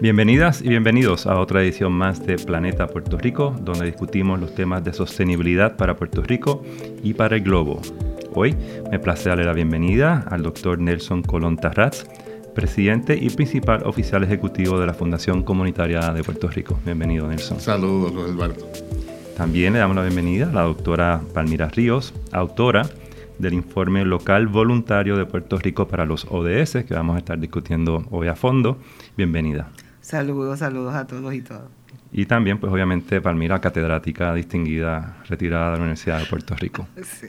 Bienvenidas y bienvenidos a otra edición más de Planeta Puerto Rico, donde discutimos los temas de sostenibilidad para Puerto Rico y para el globo. Hoy me place darle la bienvenida al doctor Nelson Colón Tarraz, presidente y principal oficial ejecutivo de la Fundación Comunitaria de Puerto Rico. Bienvenido, Nelson. Saludos, Alberto. También le damos la bienvenida a la doctora Palmira Ríos, autora del informe local voluntario de Puerto Rico para los ODS, que vamos a estar discutiendo hoy a fondo. Bienvenida. Saludos, saludos a todos y todas. Y también, pues obviamente, Palmira, catedrática distinguida, retirada de la Universidad de Puerto Rico. Sí,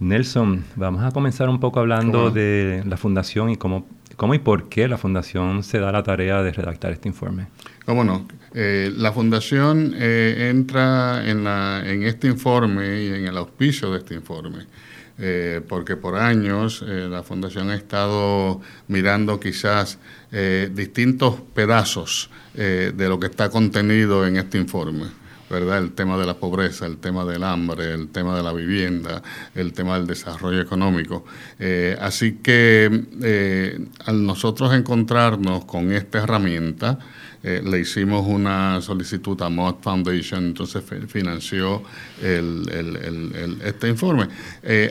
Nelson, vamos a comenzar un poco hablando de la fundación y cómo, cómo y por qué la fundación se da la tarea de redactar este informe. ¿Cómo no? Eh, la fundación eh, entra en, la, en este informe y en el auspicio de este informe. Eh, porque por años la Fundación ha estado mirando quizás eh, distintos pedazos eh, de lo que está contenido en este informe. ¿verdad? El tema de la pobreza, el tema del hambre, el tema de la vivienda, el tema del desarrollo económico. Eh, así que al nosotros encontrarnos con esta herramienta, le hicimos una solicitud a Mod Foundation, entonces financió este informe.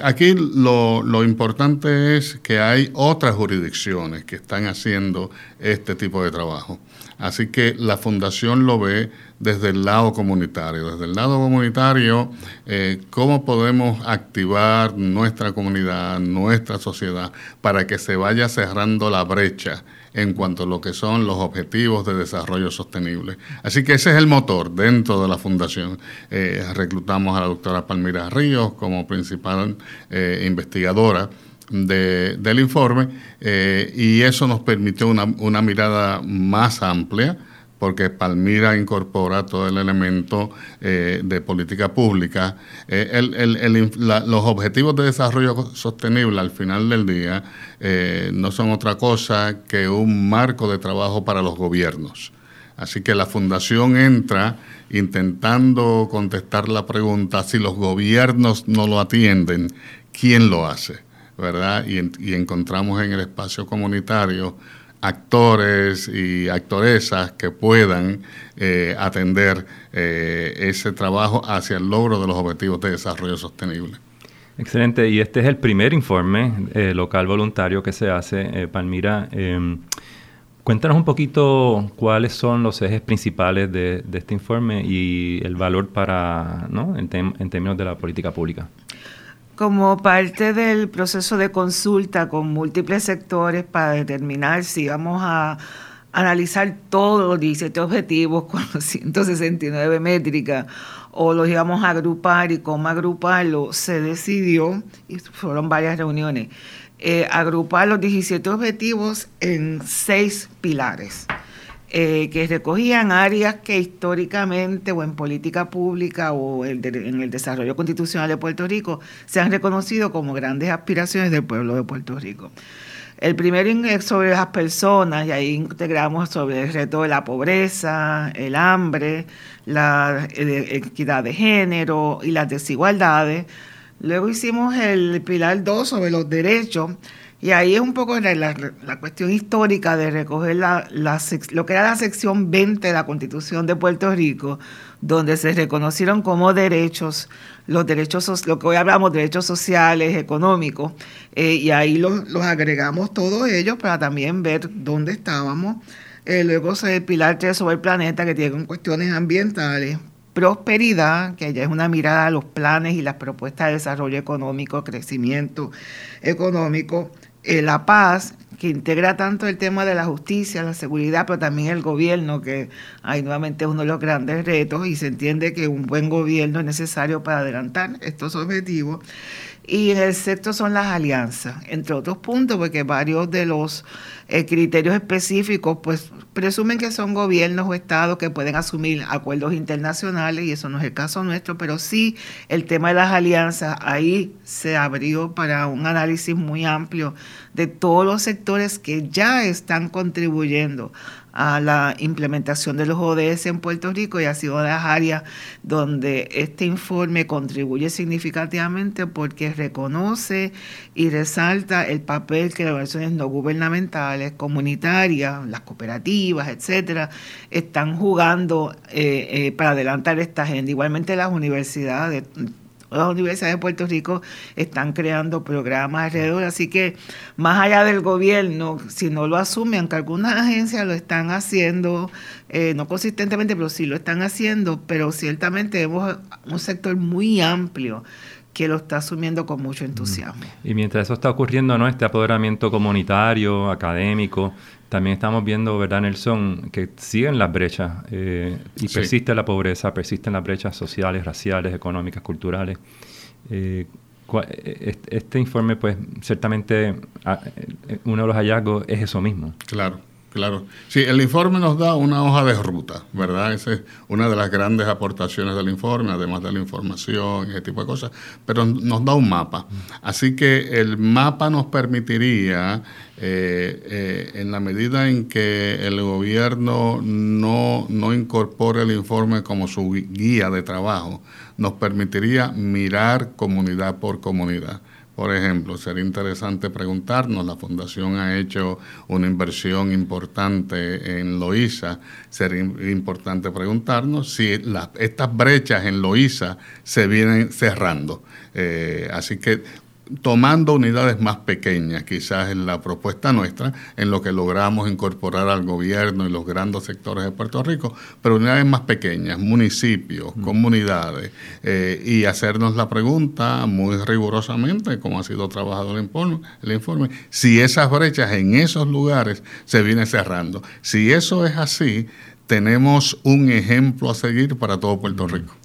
aquí lo, lo importante es que hay otras jurisdicciones que están haciendo este tipo de trabajo. Así que la fundación lo ve desde el lado comunitario. Desde el lado comunitario, eh, cómo podemos activar nuestra comunidad, nuestra sociedad, para que se vaya cerrando la brecha en cuanto a lo que son los objetivos de desarrollo sostenible. Así que ese es el motor dentro de la fundación. Eh, reclutamos a la doctora Palmira Ríos como principal eh, investigadora del informe eh, y eso nos permitió una, una, mirada más amplia porque Palmira incorpora todo el elemento eh, de política pública. Eh, los objetivos de desarrollo sostenible al final del día no son otra cosa que un marco de trabajo para los gobiernos. Así que la fundación entra intentando contestar la pregunta, si los gobiernos no lo atienden, ¿quién lo hace? ¿verdad? Y, encontramos en el espacio comunitario actores y actoresas que puedan eh, atender eh, ese trabajo hacia el logro de los objetivos de desarrollo sostenible. Excelente, y este es el primer informe eh, local voluntario que se hace, Palmira. Em, cuéntanos un poquito cuáles son los ejes principales de, este informe y el valor para, ¿no? en términos de la política pública como parte del proceso de consulta con múltiples sectores para determinar si vamos a analizar todos los 17 objetivos con los 169 métricas o los íbamos a agrupar y cómo agruparlo, se decidió, y fueron varias reuniones, eh, agrupar los 17 objetivos en seis pilares. Eh, que recogían áreas que históricamente o en política pública o en el desarrollo constitucional de Puerto Rico se han reconocido como grandes aspiraciones del pueblo de Puerto Rico. El primero es sobre las personas y ahí integramos sobre el reto de la pobreza, el hambre, la eh, equidad de género y las desigualdades. Luego hicimos el pilar 2 sobre los derechos y ahí es un poco la, la, cuestión histórica de recoger la, lo que era la sección 20 de la Constitución de Puerto Rico, donde se reconocieron como derechos, los derechos, lo que hoy hablamos, derechos sociales, económicos, eh, y ahí los, agregamos todos ellos para también ver dónde estábamos. Eh, luego se el pilar 3 sobre el planeta, que tiene cuestiones ambientales, prosperidad, que ya es una mirada a los planes y las propuestas de desarrollo económico, crecimiento económico, eh, la paz, que integra tanto el tema de la justicia, la seguridad, pero también el gobierno, que ahí nuevamente uno de los grandes retos y se entiende que un buen gobierno es necesario para adelantar estos objetivos. Y el sexto son las alianzas, entre otros puntos, porque varios de los eh, criterios específicos, pues presumen que son gobiernos o estados que pueden asumir acuerdos internacionales, y eso no es el caso nuestro, pero sí el tema de las alianzas, ahí se abrió para un análisis muy amplio de todos los sectores que ya están contribuyendo a la implementación de los ODS en Puerto Rico y ha sido de las áreas donde este informe contribuye significativamente porque reconoce y resalta el papel que las organizaciones no gubernamentales, comunitarias, las cooperativas, etcétera, están jugando eh, eh, para adelantar esta agenda. Igualmente las universidades las universidades de Puerto Rico están creando programas alrededor, así que más allá del gobierno, si no lo asumen, aunque algunas agencias lo están haciendo, eh, no consistentemente, pero sí lo están haciendo, pero ciertamente vemos un sector muy amplio que lo está asumiendo con mucho entusiasmo. Y mientras eso está ocurriendo, ¿no? Este apoderamiento comunitario, académico, también estamos viendo, ¿verdad, Nelson?, que siguen las brechas eh, y persiste la pobreza, persisten las brechas sociales, raciales, económicas, culturales. Eh, eh, este informe, pues, ciertamente ah, uno de los hallazgos es eso mismo. Claro. Claro. Sí, el informe nos da una hoja de ruta, ¿verdad? Esa es una de las grandes aportaciones del informe, además de la información y ese tipo de cosas, pero nos da un mapa. Así que el mapa nos permitiría, eh, eh, en la medida en que el gobierno no, no incorpore el informe como su guía de trabajo, nos permitiría mirar comunidad por comunidad. Por ejemplo, sería interesante preguntarnos, la Fundación ha hecho una inversión importante en Loíza, sería importante preguntarnos si estas brechas en Loíza se vienen cerrando. Eh, así que tomando unidades más pequeñas, quizás en la propuesta nuestra, en lo que logramos incorporar al gobierno y los grandes sectores de Puerto Rico, pero unidades más pequeñas, municipios, mm. comunidades, eh, y hacernos la pregunta muy rigurosamente, como ha sido trabajado el informe, el informe, si esas brechas en esos lugares se vienen cerrando. Si eso es así, tenemos un ejemplo a seguir para todo Puerto mm. Rico.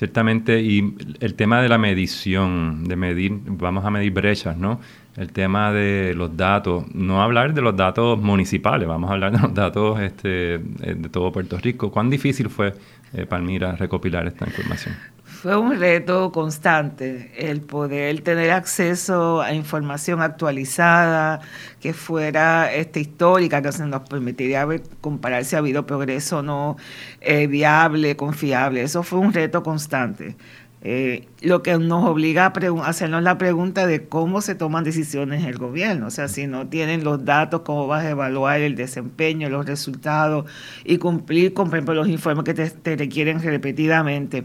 Ciertamente, y el tema de la medición, de medir, vamos a medir brechas, ¿no? El tema de los datos, no hablar de los datos municipales, vamos a hablar de los datos este, de todo Puerto Rico. ¿Cuán difícil fue, eh, Palmira, recopilar esta información? Fue un reto constante el poder tener acceso a información actualizada, que fuera este, histórica, que nos permitiría comparar si ha habido progreso o no, eh, viable, confiable. Eso fue un reto constante. Eh, lo que nos obliga a hacernos la pregunta de cómo se toman decisiones en el gobierno. O sea, si no tienen los datos, cómo vas a evaluar el desempeño, los resultados y cumplir con, los informes que te, requieren repetidamente.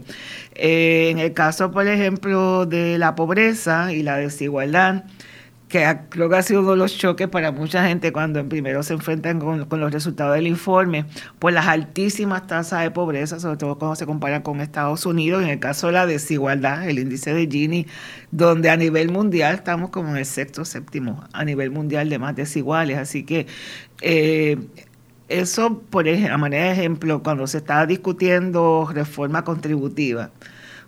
Eh, en el caso, por ejemplo, de la pobreza y la desigualdad, que creo que ha sido uno de los choques para mucha gente cuando primero se enfrentan con, los resultados del informe, pues las altísimas tasas de pobreza, sobre todo cuando se comparan con Estados Unidos, en el caso de la desigualdad, el índice de Gini, donde a nivel mundial estamos como en el sexto, séptimo, a nivel mundial de más desiguales. Así que eh, eso, por ejemplo, a manera de ejemplo, cuando se estaba discutiendo reforma contributiva,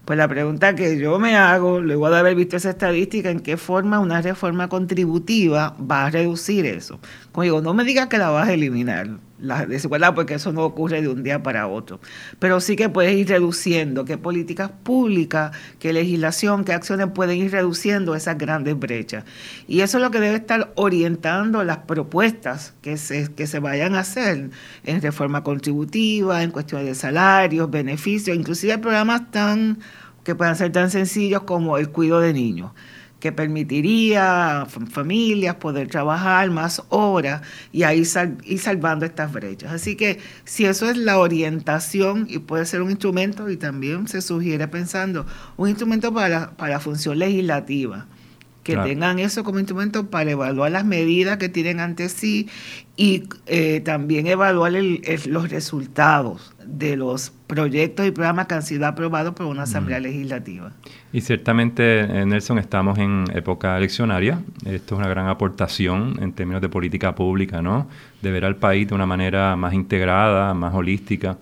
pues la pregunta que yo me hago, luego de haber visto esa estadística, ¿en qué forma una reforma contributiva va a reducir eso? Como digo, no me digas que la vas a eliminar, la desigualdad, porque eso no ocurre de un día para otro. Pero sí que puedes ir reduciendo qué políticas públicas, qué legislación, qué acciones pueden ir reduciendo esas grandes brechas. Y eso es lo que debe estar orientando las propuestas que se, que se vayan a hacer en reforma contributiva, en cuestiones de salarios, beneficios, inclusive programas tan que puedan ser tan sencillos como el cuidado de niños que permitiría a familias poder trabajar más horas y ahí ir salvando estas brechas. Así que si eso es la orientación y puede ser un instrumento, y también se sugiere pensando, un instrumento para, para función legislativa, que tengan eso como instrumento para evaluar las medidas que tienen ante sí y eh, también evaluar los resultados de los proyectos y programas que han sido aprobados por una asamblea legislativa. Y ciertamente, eh, Nelson, estamos en época eleccionaria. Esto es una gran aportación en términos de política pública, ¿no? De ver al país de una manera más integrada, más holística.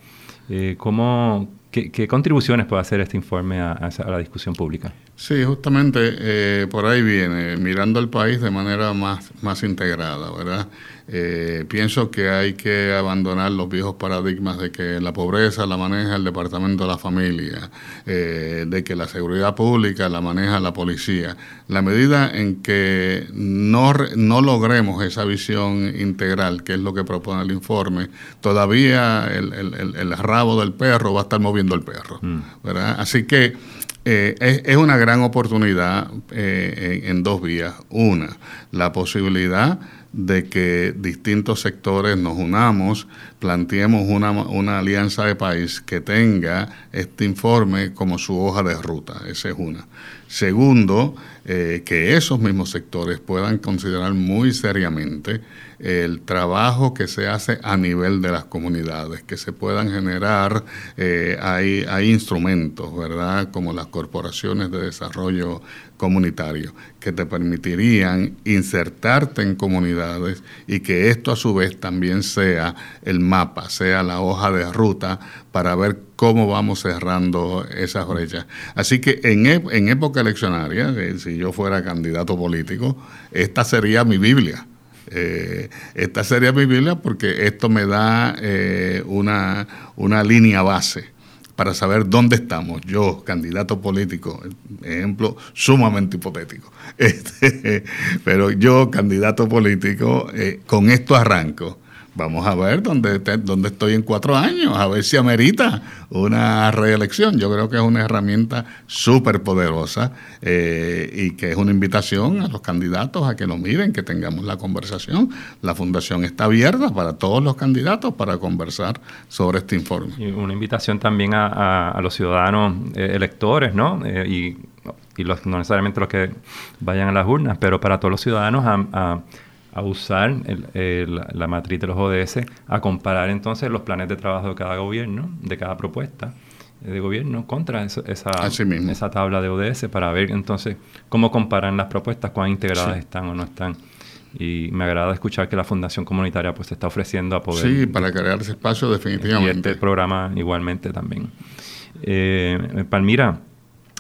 Eh, ¿cómo, qué, contribuciones puede hacer este informe a la discusión pública? Sí, justamente eh, por ahí viene, mirando el país de manera más, más integrada, ¿verdad? Eh, pienso que hay que abandonar los viejos paradigmas de que la pobreza la maneja el Departamento de la Familia, eh, de que la seguridad pública la maneja la policía. La medida en que no, no logremos esa visión integral, que es lo que propone el informe, todavía el, el, rabo del perro va a estar moviendo el perro. Mm. ¿verdad? Así que eh, es, una gran oportunidad en dos vías. Una, la posibilidad de que distintos sectores nos unamos, planteemos una, una, alianza de país que tenga este informe como su hoja de ruta. Esa es una. Segundo, eh, que esos mismos sectores puedan considerar muy seriamente el trabajo que se hace a nivel de las comunidades, que se puedan generar, eh, hay, hay instrumentos, ¿verdad? Como las corporaciones de desarrollo comunitario, que te permitirían insertarte en comunidades y que esto a su vez también sea el mapa, sea la hoja de ruta para ver cómo vamos cerrando esas brechas. Así que en, en época eleccionaria, eh, si yo fuera candidato político, esta sería mi Biblia. Eh, esta sería mi Biblia porque esto me da eh, una, una línea base para saber dónde estamos. Yo, candidato político, ejemplo sumamente hipotético, este, pero yo, candidato político, eh, con esto arranco vamos a ver dónde, dónde estoy en cuatro años, a ver si amerita una reelección. Yo creo que es una herramienta súper poderosa eh, y que es una invitación a los candidatos a que lo miren, que tengamos la conversación. La fundación está abierta para todos los candidatos para conversar sobre este informe. Y una invitación también a, los ciudadanos eh, electores, ¿no? Eh, y, no necesariamente los que vayan a las urnas, pero para todos los ciudadanos a usar la matriz de los ODS, a comparar entonces los planes de trabajo de cada gobierno, de cada propuesta de gobierno contra esa, esa tabla de ODS para ver entonces cómo comparan las propuestas, cuán integradas están o no están. Y me agrada escuchar que la Fundación Comunitaria pues está ofreciendo a poder... Sí, para crear ese espacio definitivamente. Y este programa igualmente también. Eh, Palmira,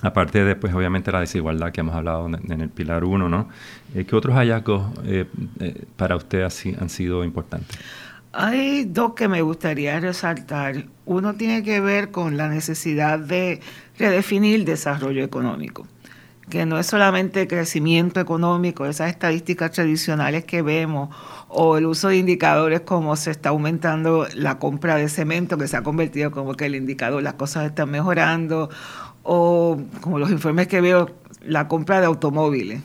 Aparte de, pues, obviamente, la desigualdad que hemos hablado en, el pilar 1, ¿no? Eh, ¿Qué otros hallazgos eh, eh, para usted han sido importantes? Hay dos que me gustaría resaltar. Uno tiene que ver con la necesidad de redefinir el desarrollo económico, que no es solamente crecimiento económico, esas estadísticas tradicionales que vemos, o el uso de indicadores como se está aumentando la compra de cemento, que se ha convertido como que el indicador, las cosas están mejorando, o como los informes que veo, la compra de automóviles.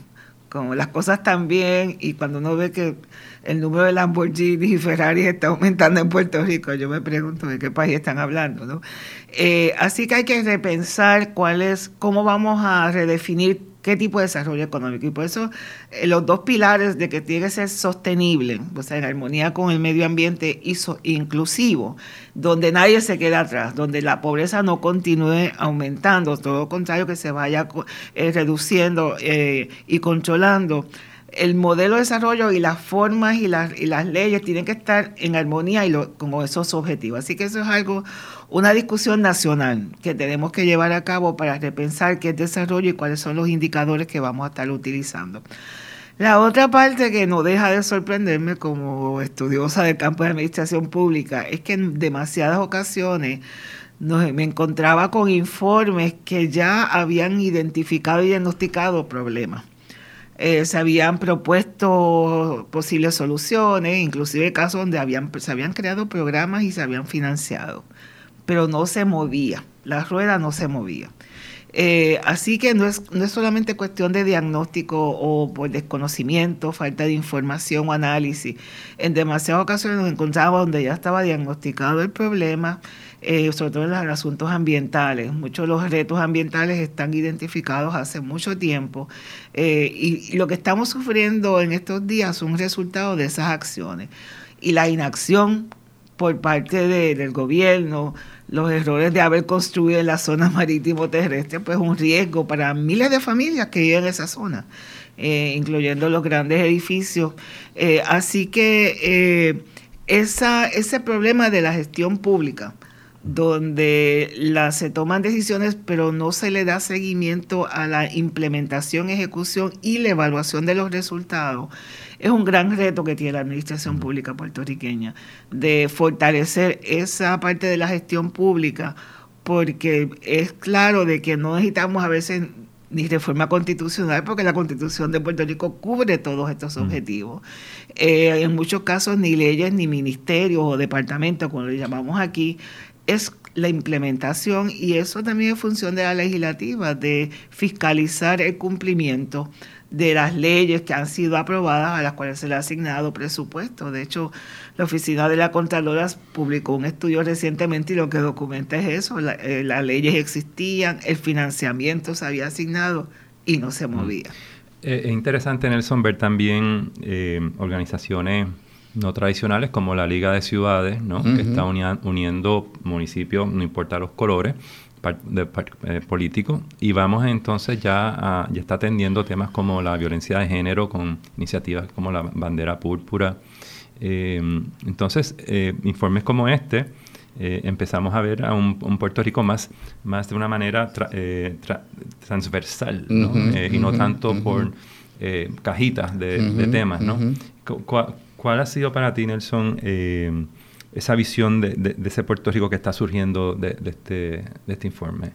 Como las cosas también, y cuando uno ve que el número de Lamborghini y Ferrari está aumentando en Puerto Rico, yo me pregunto de qué país están hablando. ¿no? Eh, así que hay que repensar cuál es, cómo vamos a redefinir qué tipo de desarrollo económico. Y por eso eh, los dos pilares de que tiene que ser sostenible, o sea, en armonía con el medio ambiente y inclusivo, donde nadie se queda atrás, donde la pobreza no continúe aumentando, todo lo contrario, que se vaya eh, reduciendo eh, y controlando el modelo de desarrollo y las formas y las, y las leyes tienen que estar en armonía y con esos objetivos. Así que eso es algo, una discusión nacional que tenemos que llevar a cabo para repensar qué es desarrollo y cuáles son los indicadores que vamos a estar utilizando. La otra parte que no deja de sorprenderme como estudiosa del campo de administración pública es que en demasiadas ocasiones me encontraba con informes que ya habían identificado y diagnosticado problemas eh, se habían propuesto posibles soluciones, inclusive casos donde se habían creado programas y se habían financiado, pero no se movía, la rueda no se movía. Eh, así que no es, no es solamente cuestión de diagnóstico o por desconocimiento, falta de información o análisis. En demasiadas ocasiones nos encontrábamos donde ya estaba diagnosticado el problema, eh, sobre todo en los asuntos ambientales. Muchos de los retos ambientales están identificados hace mucho tiempo eh, y, lo que estamos sufriendo en estos días son resultado de esas acciones. Y la inacción por parte del gobierno, los errores de haber construido en la zona marítimo terrestre, pues un riesgo para miles de familias que viven en esa zona, eh, incluyendo los grandes edificios. así que esa, ese problema de la gestión pública, donde se toman decisiones, pero no se le da seguimiento a la implementación, ejecución y la evaluación de los resultados, es un gran reto que tiene la Administración Pública puertorriqueña, de fortalecer esa parte de la gestión pública, porque es claro de que no necesitamos a veces ni reforma constitucional, porque la constitución de Puerto Rico cubre todos estos objetivos. Eh, en muchos casos ni leyes, ni ministerios o departamentos, como le llamamos aquí, es la implementación y eso también es función de la legislativa, de fiscalizar el cumplimiento de las leyes que han sido aprobadas a las cuales se le ha asignado presupuesto. De hecho, la Oficina de la Contralora publicó un estudio recientemente y lo que documenta es eso, eh, las leyes existían, el financiamiento se había asignado y no se mm. movía. Eh, es interesante, Nelson, ver también eh, organizaciones no tradicionales como la Liga de Ciudades, ¿no? que está uniendo municipios, no importa los colores, de, eh, políticos, y vamos entonces ya a, ya está atendiendo temas como la violencia de género con iniciativas como la bandera púrpura. Eh, entonces, eh, informes como este, empezamos a ver a un, Puerto Rico más, más de una manera transversal, y no tanto por cajitas de, temas, ¿no? ¿Cuál ha sido para ti, Nelson, eh, esa visión de, ese Puerto Rico que está surgiendo de, este, este, informe?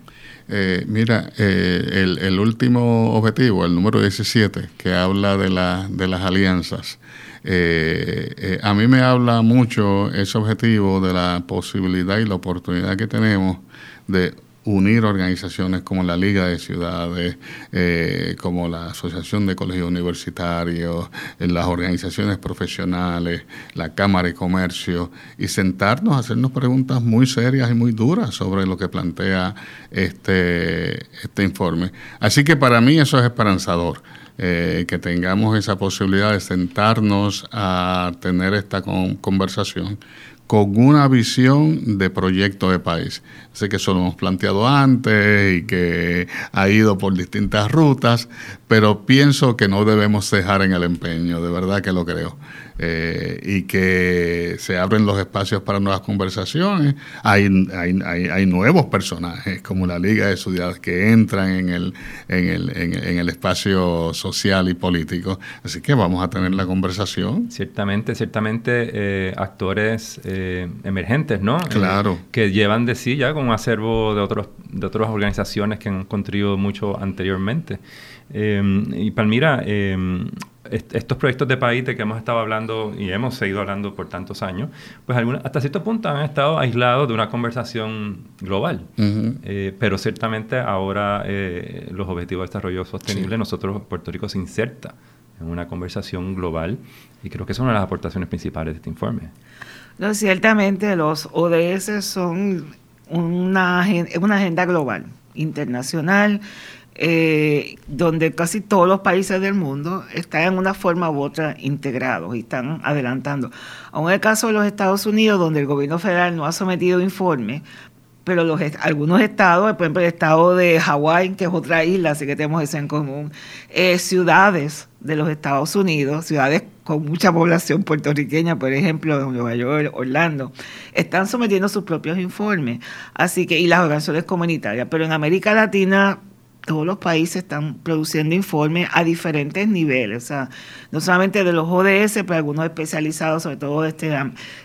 Eh, mira, eh, el, último objetivo, el número 17, que habla de, la, de las alianzas, a mí me habla mucho ese objetivo de la posibilidad y la oportunidad que tenemos de unir organizaciones como la Liga de Ciudades, eh, como la Asociación de Colegios Universitarios, eh, las organizaciones profesionales, la Cámara de Comercio, y sentarnos a hacernos preguntas muy serias y muy duras sobre lo que plantea este, este informe. Así que para mí eso es esperanzador. Eh, que tengamos esa posibilidad de sentarnos a tener esta conversación con una visión de proyecto de país. Sé que eso lo hemos planteado antes y que ha ido por distintas rutas, pero pienso que no debemos cejar en el empeño, de verdad que lo creo. Eh, y que se abren los espacios para nuevas conversaciones. Hay, hay, hay, nuevos personajes, como la Liga de Ciudades, que entran en el, en, el, en, el espacio social y político. Así que vamos a tener la conversación. Ciertamente, ciertamente eh, actores eh, emergentes, ¿no? Claro. que llevan de sí ya con un acervo de, otros, de otras organizaciones que han contribuido mucho anteriormente. Y Palmira, estos proyectos de país de que hemos estado hablando y hemos seguido hablando por tantos años, pues hasta cierto punto han estado aislados de una conversación global. Eh, pero ciertamente ahora eh, los objetivos de desarrollo sostenible, nosotros, Puerto Rico, se inserta en una conversación global y creo que es una de las aportaciones principales de este informe. No, ciertamente los ODS son una, una agenda global, internacional, eh, donde casi todos los países del mundo están en una forma u otra integrados y están adelantando. Aún el caso de los Estados Unidos, donde el gobierno federal no ha sometido informe, pero los, algunos estados, por ejemplo el estado de Hawái, que es otra isla, así que tenemos eso en común, eh, ciudades de los Estados Unidos, ciudades con mucha población puertorriqueña, por ejemplo, Nueva York, Orlando, están sometiendo sus propios informes, así que y las organizaciones comunitarias, pero en América Latina todos los países están produciendo informes a diferentes niveles, o sea, no solamente de los ODS, pero algunos especializados, sobre todo este,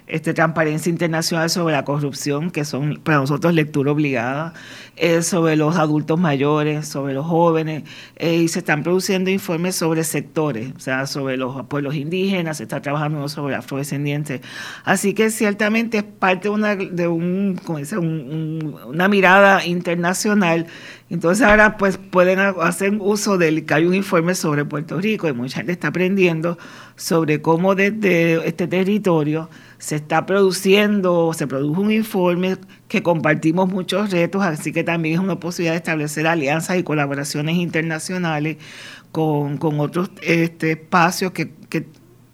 este Transparencia Internacional sobre la corrupción, que son para nosotros lectura obligada, eh, sobre los adultos mayores, sobre los jóvenes, eh, y se están produciendo informes sobre sectores, o sea, sobre los pueblos indígenas, se está trabajando sobre afrodescendientes. Así que ciertamente es parte de una, de un, como dice, una mirada internacional entonces ahora pues pueden hacer uso del que hay un informe sobre Puerto Rico y mucha gente está aprendiendo sobre cómo desde este territorio se está produciendo, se produjo un informe que compartimos muchos retos, así que también es una posibilidad de establecer alianzas y colaboraciones internacionales con, otros este, espacios que,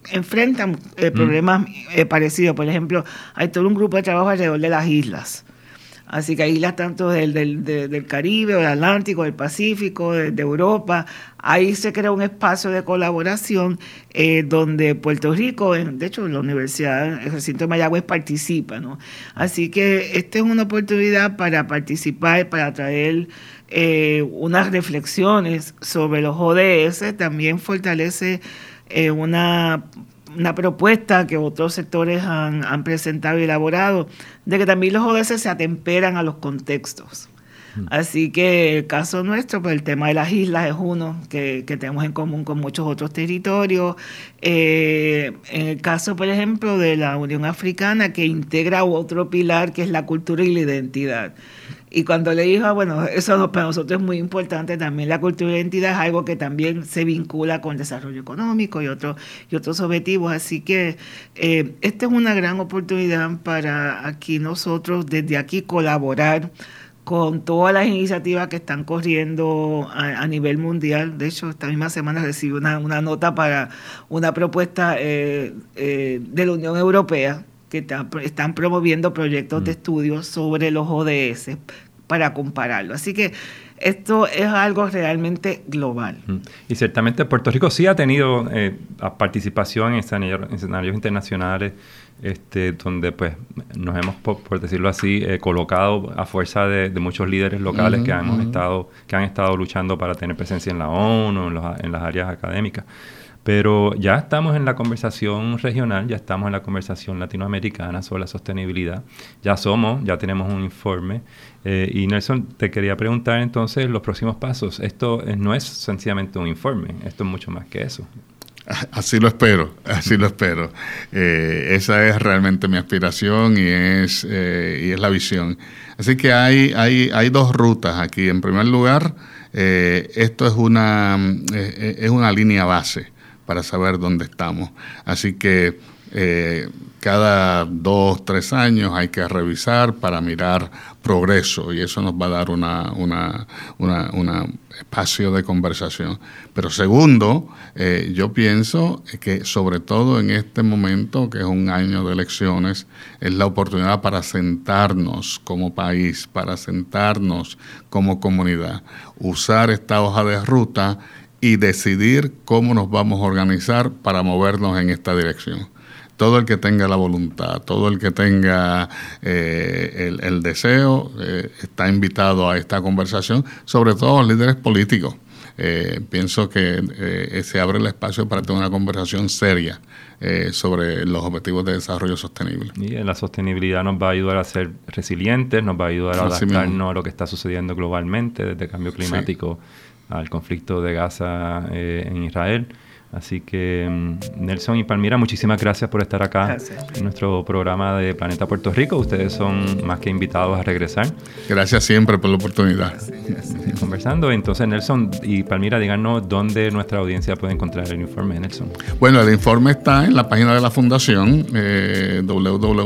enfrentan eh, mm. problemas eh, parecidos. Por ejemplo, hay todo un grupo de trabajo alrededor de las islas Así que islas tanto del, del, Caribe, del Atlántico, del Pacífico, de, Europa, ahí se crea un espacio de colaboración eh, donde Puerto Rico, de hecho la Universidad, el recinto de Mayagüez participa. ¿no? Así que esta es una oportunidad para participar, para traer eh, unas reflexiones sobre los ODS, también fortalece eh, una una propuesta que otros sectores han, presentado y elaborado, de que también los ODS se atemperan a los contextos. Mm. Así que el caso nuestro, pues el tema de las islas es uno que, tenemos en común con muchos otros territorios. Eh, en el caso, por ejemplo, de la Unión Africana, que integra otro pilar que es la cultura y la identidad. Y cuando le dijo, bueno, eso para nosotros es muy importante, también la cultura de identidad es algo que también se vincula con el desarrollo económico y, otros y otros objetivos. Así que eh, esta es una gran oportunidad para aquí nosotros, desde aquí, colaborar con todas las iniciativas que están corriendo a, nivel mundial. De hecho, esta misma semana recibí una, una nota para una propuesta eh, eh, de la Unión Europea que están promoviendo proyectos de mm. estudio sobre los ODS para compararlo. Así que esto es algo realmente global. Mm. Y ciertamente Puerto Rico sí ha tenido eh, participación en escenarios, internacionales este, donde pues nos hemos, por, decirlo así, eh, colocado a fuerza de, muchos líderes locales que, hemos estado, que han estado luchando para tener presencia en la ONU, en, en las áreas académicas. Pero ya estamos en la conversación regional, ya estamos en la conversación latinoamericana sobre la sostenibilidad. Ya somos, ya tenemos un informe. Eh, y Nelson, te quería preguntar entonces los próximos pasos. Esto no es sencillamente un informe, esto es mucho más que eso. Así lo espero, así lo espero. Eh, esa es realmente mi aspiración y es, eh, y es la visión. Así que hay, hay, hay dos rutas aquí. En primer lugar, esto es una, es una línea base para saber dónde estamos. Así que eh, cada dos, tres años hay que revisar para mirar progreso y eso nos va a dar una, una, espacio de conversación. Pero segundo, eh, yo pienso que sobre todo en este momento, que es un año de elecciones, es la oportunidad para sentarnos como país, para sentarnos como comunidad, usar esta hoja de ruta y decidir cómo nos vamos a organizar para movernos en esta dirección. Todo el que tenga la voluntad, todo el que tenga eh, el, deseo, eh, está invitado a esta conversación, sobre todo los líderes políticos. Eh, pienso que se abre el espacio para tener una conversación seria sobre los objetivos de desarrollo sostenible. Y la sostenibilidad nos va a ayudar a ser resilientes, nos va a ayudar a adaptarnos a lo que está sucediendo globalmente, desde cambio climático al conflicto de Gaza eh, en Israel. Así que mm, Nelson y Palmira, muchísimas gracias por estar acá en nuestro programa de Planeta Puerto Rico. Ustedes son más que invitados a regresar. Gracias siempre por la oportunidad. Conversando. Entonces, Nelson y Palmira, díganos dónde nuestra audiencia puede encontrar el informe, Nelson. Bueno, el informe está en la página de la Fundación, eh, www.fcpr.org,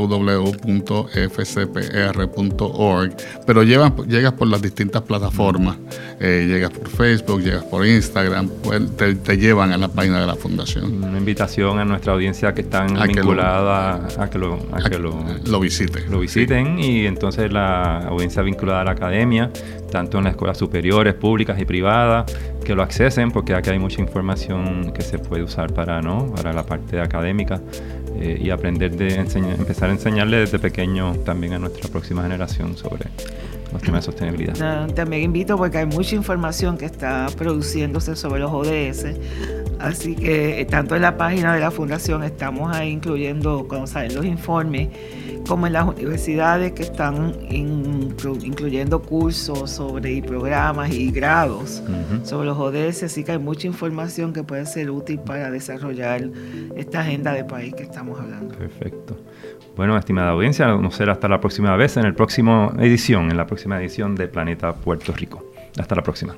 pero llegas por las distintas plataformas. Eh, llegas por Facebook, llegas por Instagram, pues, te llevan a la página de la fundación. Una invitación a nuestra audiencia que están vinculada a que lo, a que lo, lo visiten. Lo visiten y entonces la audiencia vinculada a la academia, tanto en las escuelas superiores, públicas y privadas, que lo accesen porque aquí hay mucha información que se puede usar para, ¿no? para la parte académica. Eh, y aprender de enseñar, empezar a enseñarle desde pequeño también a nuestra próxima generación sobre los temas de sostenibilidad. También invito porque hay mucha información que está produciéndose sobre los ODS Así que eh, tanto en la página de la fundación estamos ahí incluyendo, cuando salen los informes, como en las universidades que están incluyendo cursos sobre y programas y grados sobre los ODS, así que hay mucha información que puede ser útil para desarrollar esta agenda de país que estamos hablando. Perfecto. Bueno, estimada audiencia, nos será hasta la próxima vez en el próximo edición, en la próxima edición de Planeta Puerto Rico. Hasta la próxima.